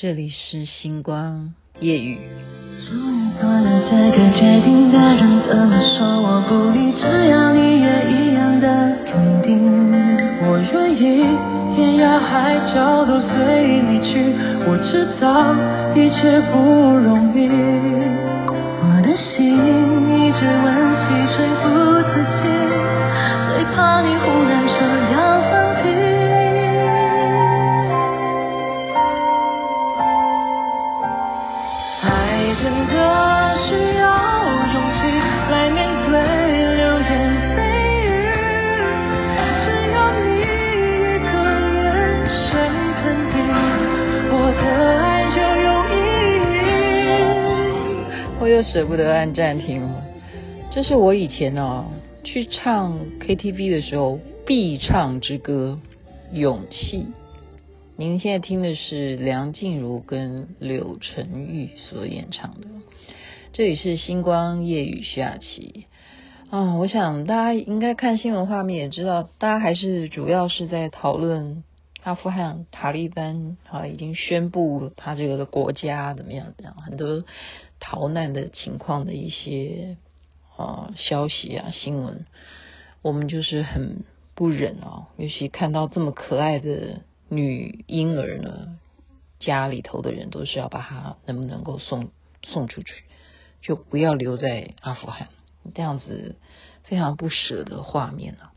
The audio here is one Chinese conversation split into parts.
这里是星光夜雨。终于做了这个决定的人，怎么说我不理，只要你也一样的肯定。我愿意天涯海角都随你去，我知道一切不容易。不得按暂停了，这是我以前哦去唱 KTV 的时候必唱之歌《勇气》。您现在听的是梁静茹跟柳承玉所演唱的。这里是星光夜雨徐雅琪啊，我想大家应该看新闻画面也知道，大家还是主要是在讨论阿富汗塔利班啊已经宣布他这个国家怎么样怎么样，很多。逃难的情况的一些啊消息啊新闻，我们就是很不忍啊，尤其看到这么可爱的女婴儿呢，家里头的人都是要把她能不能够送送出去，就不要留在阿富汗，这样子非常不舍的画面啊，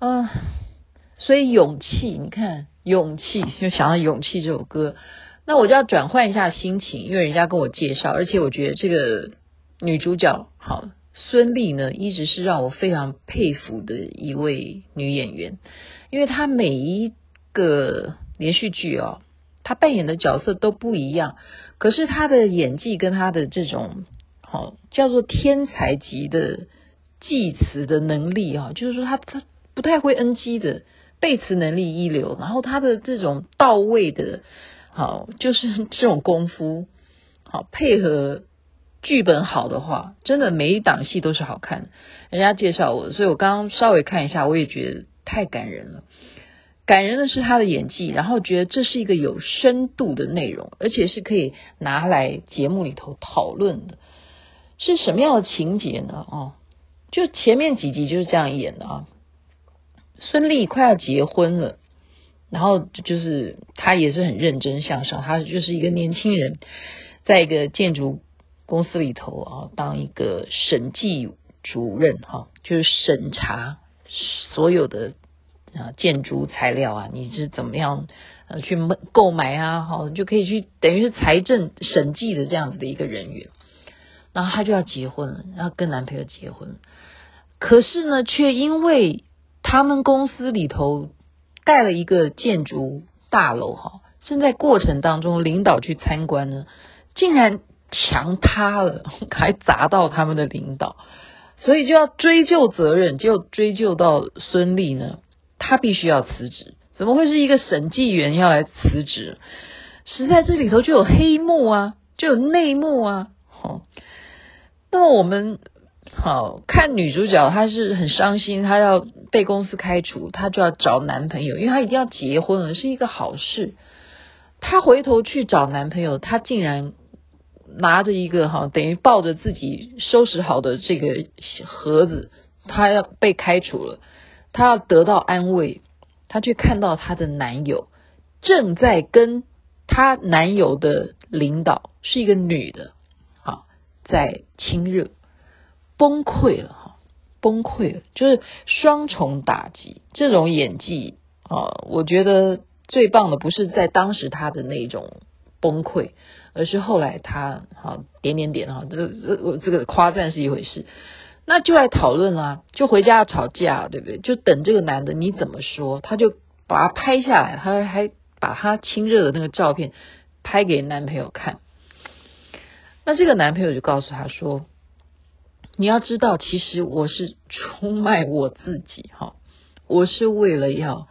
嗯，所以勇气，你看勇气，就想到勇气这首歌。那我就要转换一下心情，因为人家跟我介绍，而且我觉得这个女主角好孙俪呢，一直是让我非常佩服的一位女演员，因为她每一个连续剧哦，她扮演的角色都不一样，可是她的演技跟她的这种好叫做天才级的记词的能力啊，就是说她她不太会 NG 的背词能力一流，然后她的这种到位的。好，就是 这种功夫，好配合剧本好的话，真的每一档戏都是好看的。人家介绍我，所以我刚刚稍微看一下，我也觉得太感人了。感人的是他的演技，然后觉得这是一个有深度的内容，而且是可以拿来节目里头讨论的。是什么样的情节呢？哦，就前面几集就是这样演的啊。孙俪快要结婚了。然后就是他也是很认真向上，他就是一个年轻人，在一个建筑公司里头啊，当一个审计主任哈，就是审查所有的啊建筑材料啊，你是怎么样呃去购买啊，好就可以去等于是财政审计的这样子的一个人员。然后他就要结婚了，要跟男朋友结婚，可是呢，却因为他们公司里头。盖了一个建筑大楼哈，正在过程当中，领导去参观呢，竟然墙塌了，还砸到他们的领导，所以就要追究责任，就追究到孙俪呢，他必须要辞职。怎么会是一个审计员要来辞职？实在这里头就有黑幕啊，就有内幕啊。好，那么我们。好看女主角，她是很伤心，她要被公司开除，她就要找男朋友，因为她一定要结婚了，是一个好事。她回头去找男朋友，她竟然拿着一个哈，等于抱着自己收拾好的这个盒子，她要被开除了，她要得到安慰，她却看到她的男友正在跟她男友的领导是一个女的，好在亲热。崩溃了哈，崩溃了，就是双重打击。这种演技啊，我觉得最棒的不是在当时他的那种崩溃，而是后来他哈点点点哈，这这我这个夸赞是一回事，那就来讨论啦，就回家要吵架，对不对？就等这个男的你怎么说，他就把他拍下来，他还把他亲热的那个照片拍给男朋友看，那这个男朋友就告诉他说。你要知道，其实我是出卖我自己哈，我是为了要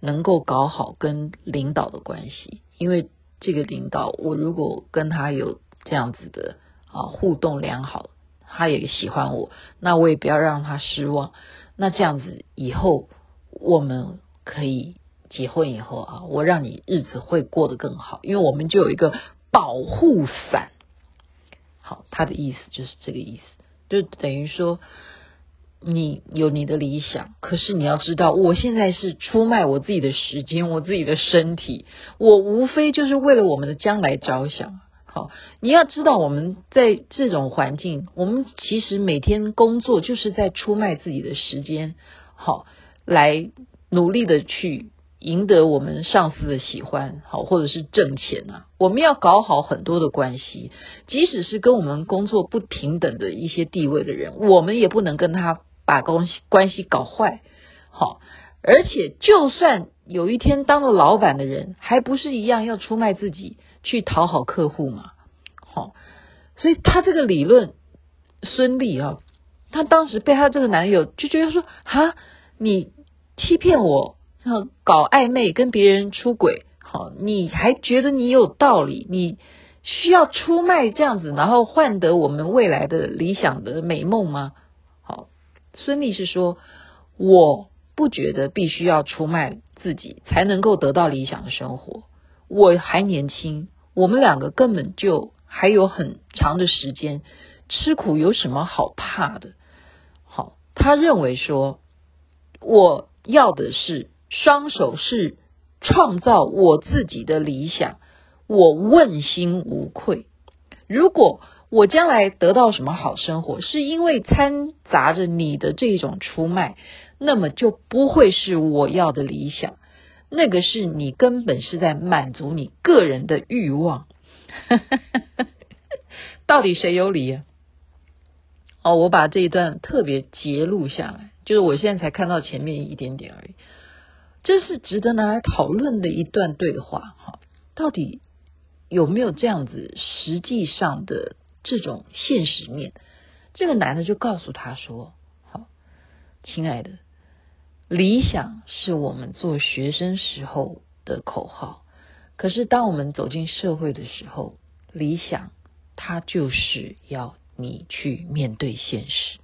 能够搞好跟领导的关系，因为这个领导，我如果跟他有这样子的啊互动良好，他也喜欢我，那我也不要让他失望，那这样子以后我们可以结婚以后啊，我让你日子会过得更好，因为我们就有一个保护伞。好，他的意思就是这个意思，就等于说。你有你的理想，可是你要知道，我现在是出卖我自己的时间，我自己的身体，我无非就是为了我们的将来着想。好，你要知道，我们在这种环境，我们其实每天工作就是在出卖自己的时间，好，来努力的去赢得我们上司的喜欢，好，或者是挣钱啊。我们要搞好很多的关系，即使是跟我们工作不平等的一些地位的人，我们也不能跟他。把关系关系搞坏，好，而且就算有一天当了老板的人，还不是一样要出卖自己去讨好客户嘛？好，所以他这个理论，孙俪啊，他当时被他这个男友就觉得说啊，你欺骗我，搞暧昧跟别人出轨，好，你还觉得你有道理？你需要出卖这样子，然后换得我们未来的理想的美梦吗？好孙俪是说，我不觉得必须要出卖自己才能够得到理想的生活。我还年轻，我们两个根本就还有很长的时间，吃苦有什么好怕的？好，他认为说，我要的是双手是创造我自己的理想，我问心无愧。如果我将来得到什么好生活，是因为掺杂着你的这种出卖，那么就不会是我要的理想。那个是你根本是在满足你个人的欲望。到底谁有理？哦，我把这一段特别截录下来，就是我现在才看到前面一点点而已。这是值得拿来讨论的一段对话。哈，到底有没有这样子实际上的？这种现实面，这个男的就告诉他说：“好，亲爱的，理想是我们做学生时候的口号，可是当我们走进社会的时候，理想它就是要你去面对现实。”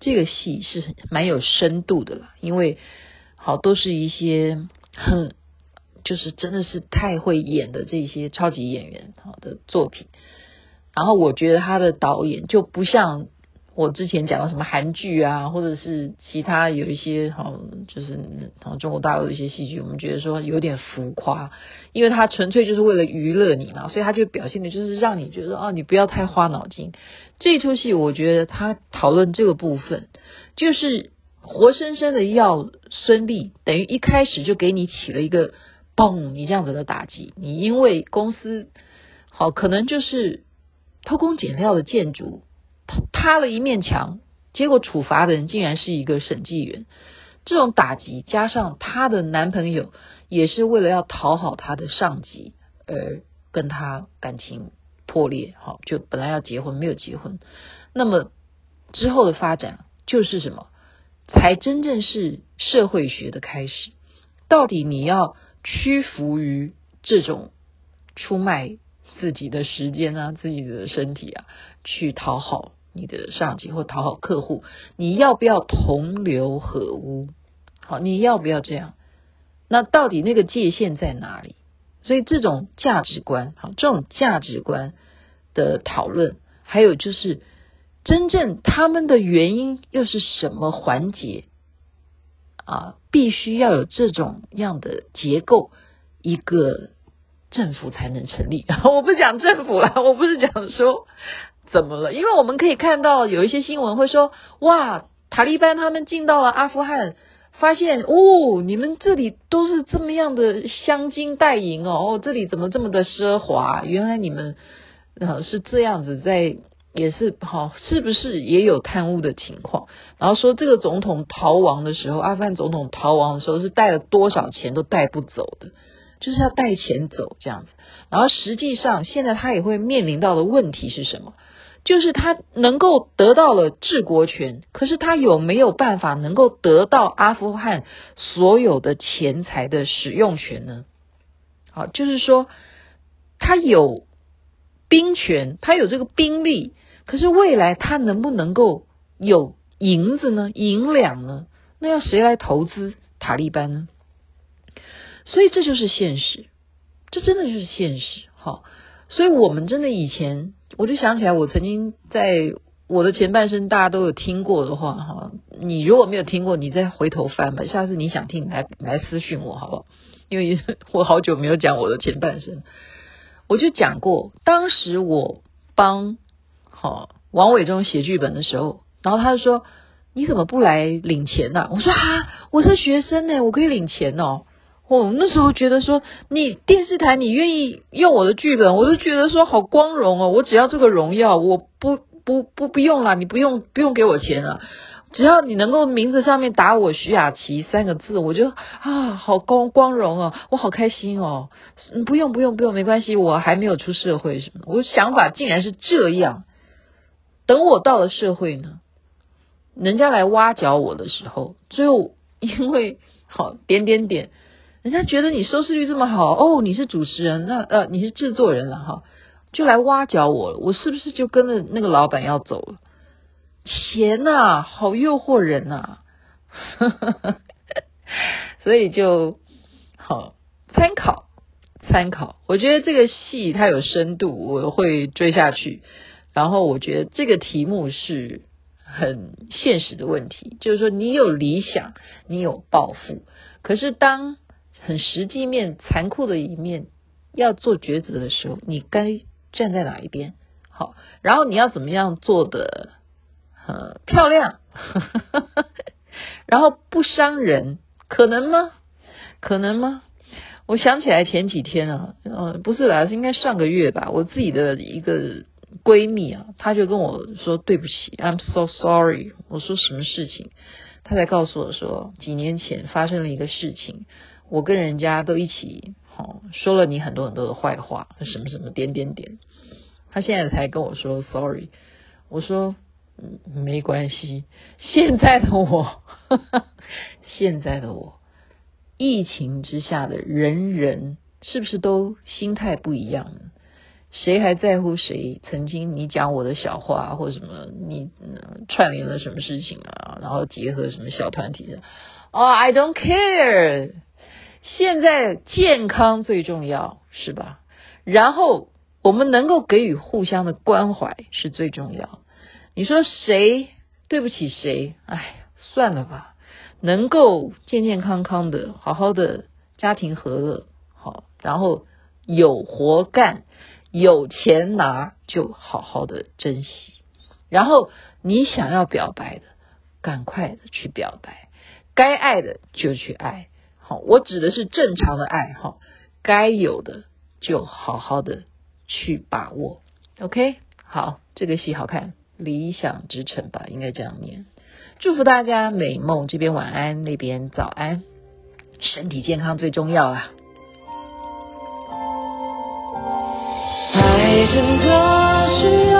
这个戏是蛮有深度的啦，因为好都是一些很 就是真的是太会演的这些超级演员好的作品。然后我觉得他的导演就不像我之前讲的什么韩剧啊，或者是其他有一些哈，就是中国大陆的一些戏剧，我们觉得说有点浮夸，因为他纯粹就是为了娱乐你嘛，所以他就表现的就是让你觉得哦，你不要太花脑筋。这出戏我觉得他讨论这个部分，就是活生生的要孙俪，等于一开始就给你起了一个嘣，你这样子的打击，你因为公司好可能就是。偷工减料的建筑塌了一面墙，结果处罚的人竟然是一个审计员。这种打击加上她的男朋友也是为了要讨好她的上级而跟她感情破裂，好，就本来要结婚没有结婚。那么之后的发展就是什么？才真正是社会学的开始。到底你要屈服于这种出卖？自己的时间啊，自己的身体啊，去讨好你的上级或讨好客户，你要不要同流合污？好，你要不要这样？那到底那个界限在哪里？所以这种价值观，好，这种价值观的讨论，还有就是真正他们的原因又是什么环节啊？必须要有这种样的结构，一个。政府才能成立。我不讲政府了，我不是讲说怎么了，因为我们可以看到有一些新闻会说，哇，塔利班他们进到了阿富汗，发现哦，你们这里都是这么样的镶金戴银哦，哦，这里怎么这么的奢华？原来你们呃是这样子在，也是好，是不是也有贪污的情况？然后说这个总统逃亡的时候，阿富汗总统逃亡的时候是带了多少钱都带不走的。就是要带钱走这样子，然后实际上现在他也会面临到的问题是什么？就是他能够得到了治国权，可是他有没有办法能够得到阿富汗所有的钱财的使用权呢？好，就是说他有兵权，他有这个兵力，可是未来他能不能够有银子呢？银两呢？那要谁来投资塔利班呢？所以这就是现实，这真的就是现实。好，所以我们真的以前，我就想起来，我曾经在我的前半生，大家都有听过的话，哈，你如果没有听过，你再回头翻吧。下次你想听，你来来私讯我，好不好？因为我好久没有讲我的前半生，我就讲过，当时我帮哦王伟忠写剧本的时候，然后他就说：“你怎么不来领钱呢？”我说：“啊，我是学生呢，我可以领钱哦。”我那时候觉得说，你电视台你愿意用我的剧本，我就觉得说好光荣哦，我只要这个荣耀，我不不不不用了，你不用不用给我钱了。只要你能够名字上面打我徐雅琪三个字，我就啊，好光光荣哦，我好开心哦。不用不用不用，没关系，我还没有出社会什么。我想法竟然是这样。等我到了社会呢，人家来挖角我的时候，最后因为好点点点，人家觉得你收视率这么好哦，你是主持人，那呃你是制作人了哈，就来挖角我了。我是不是就跟着那个老板要走了？钱呐、啊，好诱惑人呐、啊，所以就好参考参考。我觉得这个戏它有深度，我会追下去。然后我觉得这个题目是很现实的问题，就是说你有理想，你有抱负，可是当很实际面、残酷的一面要做抉择的时候，你该站在哪一边？好，然后你要怎么样做的？呃，漂亮，然后不伤人，可能吗？可能吗？我想起来前几天啊，呃，不是啦，是应该上个月吧。我自己的一个闺蜜啊，她就跟我说对不起，I'm so sorry。我说什么事情？她才告诉我说，几年前发生了一个事情，我跟人家都一起，哦说了你很多很多的坏话，什么什么点点点。她现在才跟我说 sorry。我说。嗯，没关系。现在的我，呵呵，现在的我，疫情之下的人人是不是都心态不一样呢？谁还在乎谁？曾经你讲我的小话或什么，你串联了什么事情啊？然后结合什么小团体的？哦，I don't care。现在健康最重要，是吧？然后我们能够给予互相的关怀是最重要。你说谁对不起谁？哎，算了吧。能够健健康康的，好好的家庭和乐，好，然后有活干，有钱拿，就好好的珍惜。然后你想要表白的，赶快的去表白；该爱的就去爱。好，我指的是正常的爱，哈，该有的就好好的去把握。OK，好，这个戏好看。理想之城吧，应该这样念。祝福大家美梦，这边晚安，那边早安，身体健康最重要啊！爱真的需要勇气来面对。